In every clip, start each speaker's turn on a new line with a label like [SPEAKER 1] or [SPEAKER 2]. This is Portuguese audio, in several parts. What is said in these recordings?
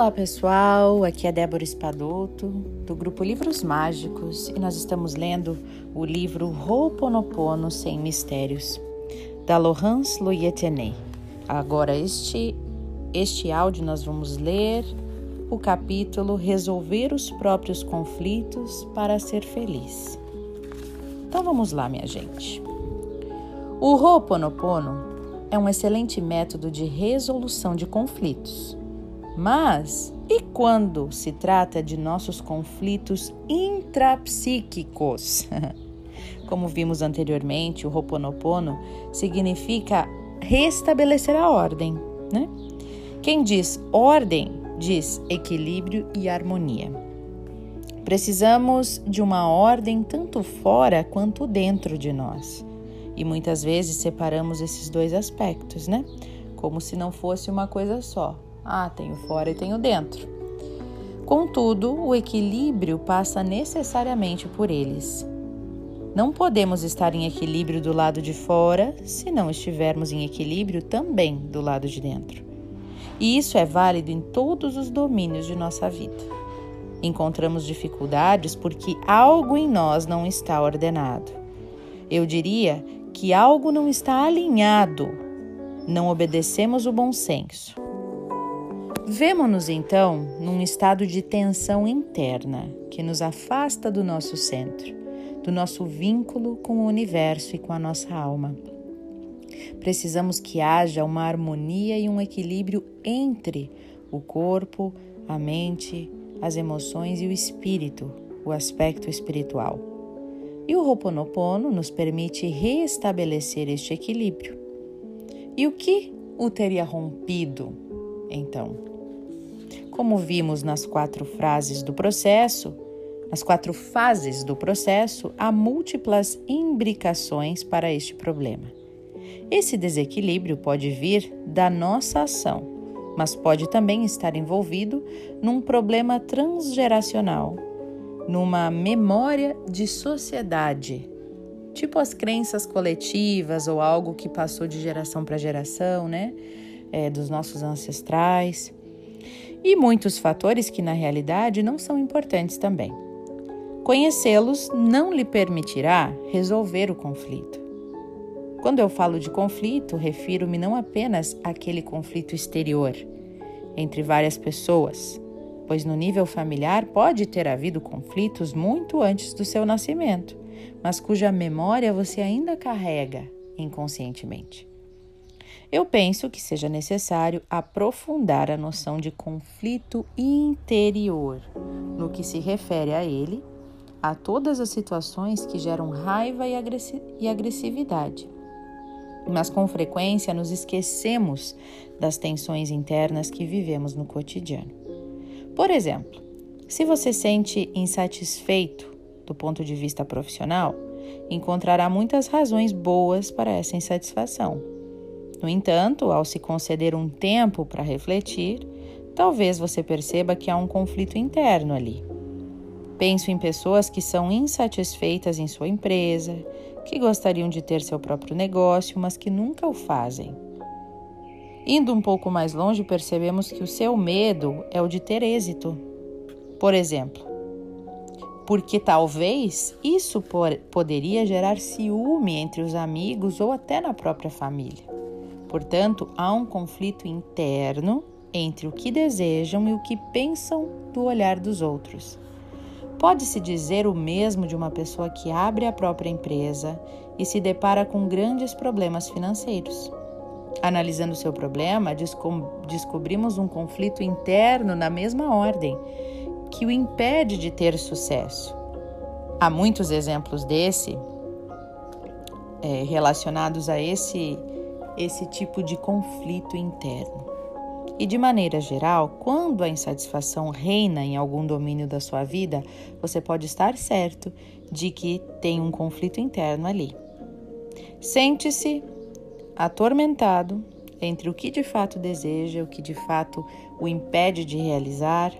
[SPEAKER 1] Olá pessoal, aqui é Débora Espadoto do grupo Livros Mágicos e nós estamos lendo o livro Ho'oponopono Sem Mistérios da Laurence Loyetenay. Agora este este áudio nós vamos ler o capítulo Resolver os próprios conflitos para ser feliz. Então vamos lá, minha gente. O Ho'oponopono é um excelente método de resolução de conflitos mas e quando se trata de nossos conflitos intrapsíquicos? Como vimos anteriormente, o Ho'oponopono significa restabelecer a ordem, né? Quem diz ordem diz equilíbrio e harmonia. Precisamos de uma ordem tanto fora quanto dentro de nós. E muitas vezes separamos esses dois aspectos, né? Como se não fosse uma coisa só. Ah, tenho fora e tenho dentro. Contudo, o equilíbrio passa necessariamente por eles. Não podemos estar em equilíbrio do lado de fora se não estivermos em equilíbrio também do lado de dentro. E isso é válido em todos os domínios de nossa vida. Encontramos dificuldades porque algo em nós não está ordenado. Eu diria que algo não está alinhado. Não obedecemos o bom senso. Vemo-nos então num estado de tensão interna que nos afasta do nosso centro, do nosso vínculo com o universo e com a nossa alma. Precisamos que haja uma harmonia e um equilíbrio entre o corpo, a mente, as emoções e o espírito, o aspecto espiritual. E o Ho'oponopono nos permite restabelecer este equilíbrio. E o que o teria rompido, então? Como vimos nas quatro frases do processo, nas quatro fases do processo, há múltiplas imbricações para este problema. Esse desequilíbrio pode vir da nossa ação, mas pode também estar envolvido num problema transgeracional, numa memória de sociedade, tipo as crenças coletivas ou algo que passou de geração para geração, né? É, dos nossos ancestrais e muitos fatores que na realidade não são importantes também. Conhecê-los não lhe permitirá resolver o conflito. Quando eu falo de conflito, refiro-me não apenas àquele conflito exterior entre várias pessoas, pois no nível familiar pode ter havido conflitos muito antes do seu nascimento, mas cuja memória você ainda carrega inconscientemente. Eu penso que seja necessário aprofundar a noção de conflito interior no que se refere a ele, a todas as situações que geram raiva e agressividade. Mas com frequência nos esquecemos das tensões internas que vivemos no cotidiano. Por exemplo, se você sente insatisfeito do ponto de vista profissional, encontrará muitas razões boas para essa insatisfação no entanto, ao se conceder um tempo para refletir, talvez você perceba que há um conflito interno ali. Penso em pessoas que são insatisfeitas em sua empresa, que gostariam de ter seu próprio negócio, mas que nunca o fazem. Indo um pouco mais longe, percebemos que o seu medo é o de ter êxito. Por exemplo, porque talvez isso poderia gerar ciúme entre os amigos ou até na própria família. Portanto, há um conflito interno entre o que desejam e o que pensam do olhar dos outros. Pode-se dizer o mesmo de uma pessoa que abre a própria empresa e se depara com grandes problemas financeiros. Analisando seu problema, descobrimos um conflito interno na mesma ordem, que o impede de ter sucesso. Há muitos exemplos desse é, relacionados a esse esse tipo de conflito interno. E de maneira geral, quando a insatisfação reina em algum domínio da sua vida, você pode estar certo de que tem um conflito interno ali. Sente-se atormentado entre o que de fato deseja, o que de fato o impede de realizar,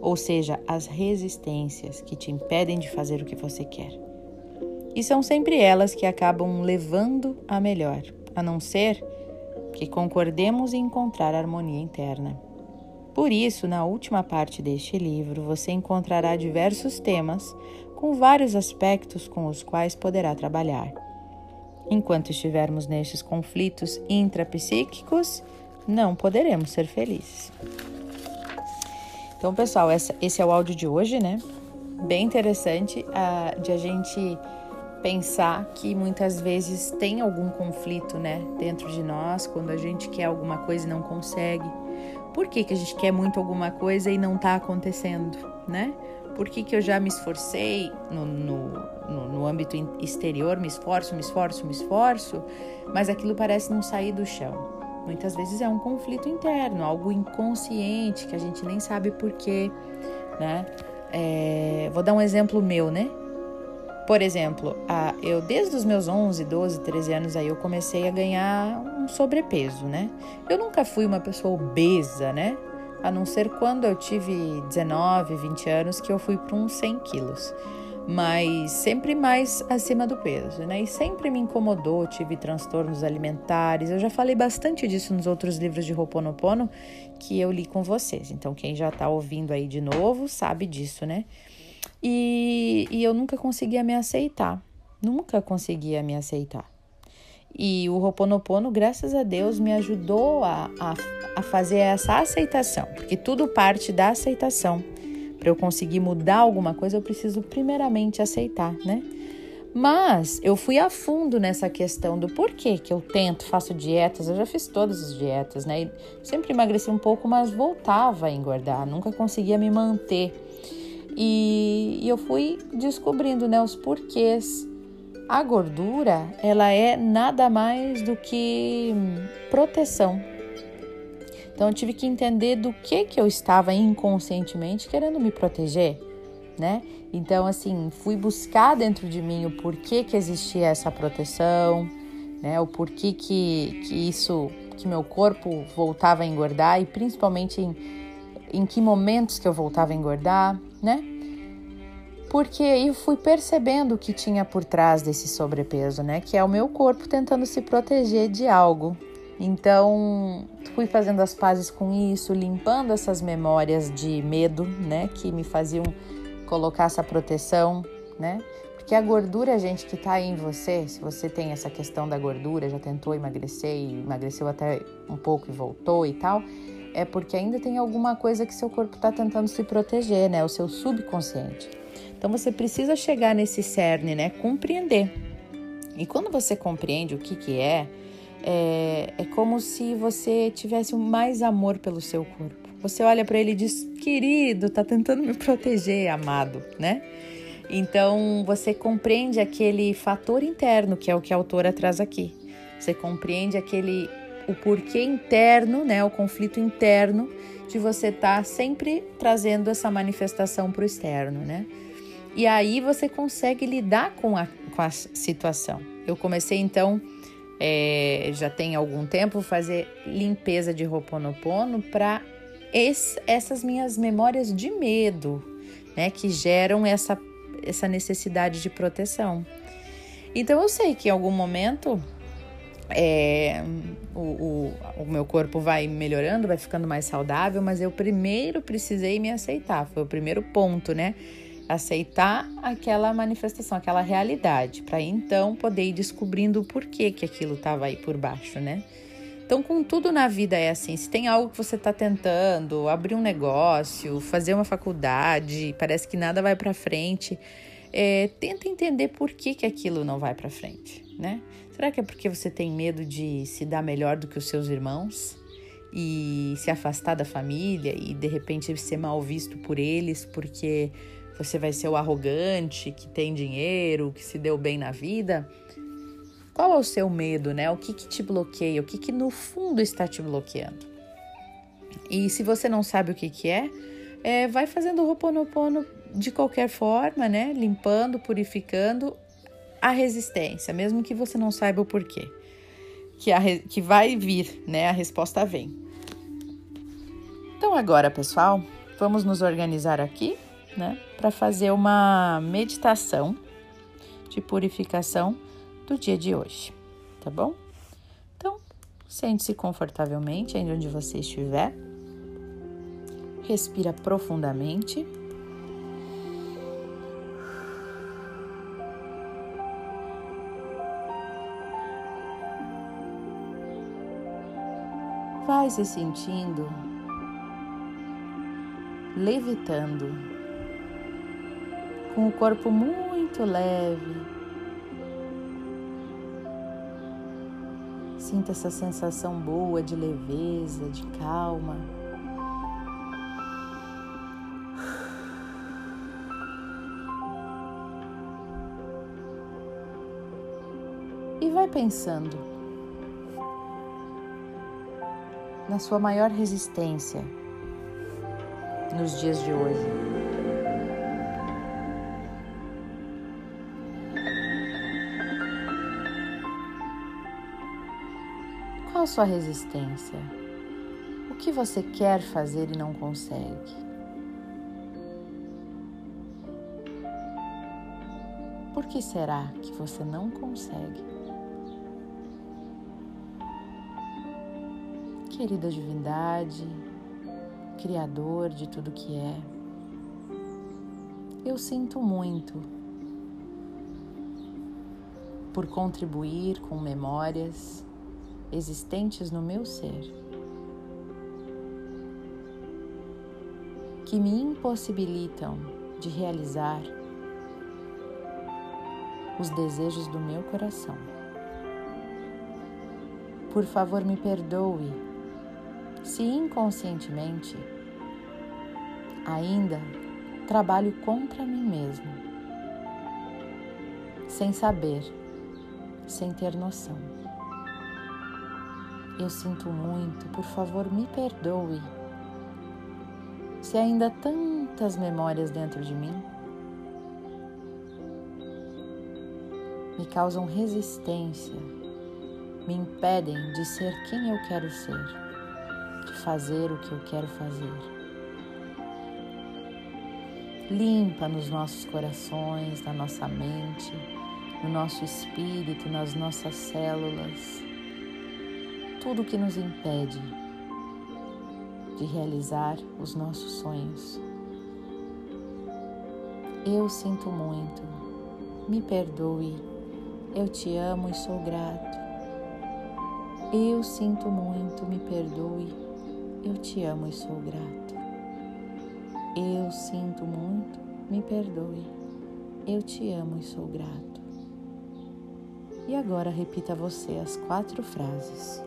[SPEAKER 1] ou seja, as resistências que te impedem de fazer o que você quer. E são sempre elas que acabam levando a melhor, a não ser que concordemos em encontrar harmonia interna. Por isso, na última parte deste livro, você encontrará diversos temas com vários aspectos com os quais poderá trabalhar. Enquanto estivermos nestes conflitos intrapsíquicos, não poderemos ser felizes. Então, pessoal, essa, esse é o áudio de hoje, né? Bem interessante uh, de a gente pensar que muitas vezes tem algum conflito, né, dentro de nós, quando a gente quer alguma coisa e não consegue. Por que, que a gente quer muito alguma coisa e não está acontecendo, né? Por que, que eu já me esforcei no, no, no, no âmbito exterior, me esforço, me esforço, me esforço, mas aquilo parece não sair do chão. Muitas vezes é um conflito interno, algo inconsciente que a gente nem sabe porquê, né? É, vou dar um exemplo meu, né? Por exemplo, eu desde os meus 11, 12, 13 anos aí eu comecei a ganhar um sobrepeso, né? Eu nunca fui uma pessoa obesa, né? A não ser quando eu tive 19, 20 anos que eu fui para uns 100 quilos. Mas sempre mais acima do peso, né? E sempre me incomodou, tive transtornos alimentares. Eu já falei bastante disso nos outros livros de Ho'oponopono que eu li com vocês. Então, quem já está ouvindo aí de novo sabe disso, né? E, e eu nunca conseguia me aceitar. Nunca conseguia me aceitar. E o Roponopono, graças a Deus, me ajudou a, a, a fazer essa aceitação, porque tudo parte da aceitação. Para eu conseguir mudar alguma coisa, eu preciso primeiramente aceitar, né? Mas eu fui a fundo nessa questão do porquê que eu tento, faço dietas, eu já fiz todas as dietas, né? E sempre emagreci um pouco, mas voltava a engordar, nunca conseguia me manter. E, e eu fui descobrindo né, os porquês. A gordura, ela é nada mais do que proteção. Então eu tive que entender do que que eu estava inconscientemente querendo me proteger, né? Então assim, fui buscar dentro de mim o porquê que existia essa proteção, né? O porquê que, que isso, que meu corpo voltava a engordar e principalmente em, em que momentos que eu voltava a engordar, né? Porque eu fui percebendo o que tinha por trás desse sobrepeso, né? Que é o meu corpo tentando se proteger de algo. Então, fui fazendo as pazes com isso, limpando essas memórias de medo, né? Que me faziam colocar essa proteção, né? Porque a gordura, gente, que tá aí em você, se você tem essa questão da gordura, já tentou emagrecer e emagreceu até um pouco e voltou e tal, é porque ainda tem alguma coisa que seu corpo está tentando se proteger, né? O seu subconsciente. Então você precisa chegar nesse cerne, né? Compreender. E quando você compreende o que, que é, é, é como se você tivesse mais amor pelo seu corpo. Você olha para ele e diz: querido, tá tentando me proteger, amado, né? Então você compreende aquele fator interno que é o que a autora traz aqui. Você compreende aquele o porquê interno, né, o conflito interno de você estar tá sempre trazendo essa manifestação para o externo, né? E aí você consegue lidar com a, com a situação. Eu comecei então, é, já tem algum tempo, fazer limpeza de Ho'oponopono para essas minhas memórias de medo, né, que geram essa, essa necessidade de proteção. Então eu sei que em algum momento é, o, o, o, meu corpo vai melhorando, vai ficando mais saudável, mas eu primeiro precisei me aceitar, foi o primeiro ponto, né? Aceitar aquela manifestação, aquela realidade, para então poder ir descobrindo o porquê que aquilo estava aí por baixo, né? Então, com tudo na vida é assim: se tem algo que você está tentando, abrir um negócio, fazer uma faculdade, parece que nada vai para frente, é, tenta entender por que, que aquilo não vai para frente, né? Será que é porque você tem medo de se dar melhor do que os seus irmãos e se afastar da família e de repente ser mal visto por eles porque você vai ser o arrogante que tem dinheiro, que se deu bem na vida? Qual é o seu medo, né? O que, que te bloqueia? O que, que no fundo está te bloqueando? E se você não sabe o que, que é, é vai fazendo o Ho'oponopono de qualquer forma, né? Limpando, purificando a resistência, mesmo que você não saiba o porquê. Que, a, que vai vir, né? A resposta vem. Então, agora, pessoal, vamos nos organizar aqui, né? Para fazer uma meditação de purificação do dia de hoje, tá bom? Então, sente-se confortavelmente aí onde você estiver. Respira profundamente. Vai se sentindo levitando, com o corpo muito leve. Sinta essa sensação boa de leveza, de calma. E vai pensando na sua maior resistência nos dias de hoje. Qual a sua resistência? O que você quer fazer e não consegue? Por que será que você não consegue? Querida divindade, Criador de tudo que é. Eu sinto muito por contribuir com memórias existentes no meu ser que me impossibilitam de realizar os desejos do meu coração. Por favor, me perdoe se inconscientemente ainda trabalho contra mim mesmo, sem saber, sem ter noção. Eu sinto muito, por favor, me perdoe. Se ainda tantas memórias dentro de mim, me causam resistência, me impedem de ser quem eu quero ser fazer o que eu quero fazer. Limpa nos nossos corações, na nossa mente, no nosso espírito, nas nossas células, tudo que nos impede de realizar os nossos sonhos. Eu sinto muito, me perdoe, eu te amo e sou grato. Eu sinto muito, me perdoe, eu te amo e sou grato. Eu sinto muito, me perdoe. Eu te amo e sou grato. E agora repita você as quatro frases.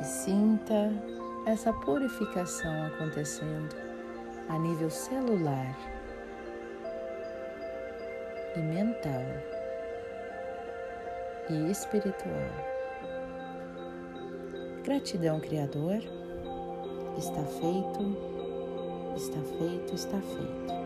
[SPEAKER 1] E sinta essa purificação acontecendo a nível celular e mental e espiritual. Gratidão, Criador. Está feito, está feito, está feito.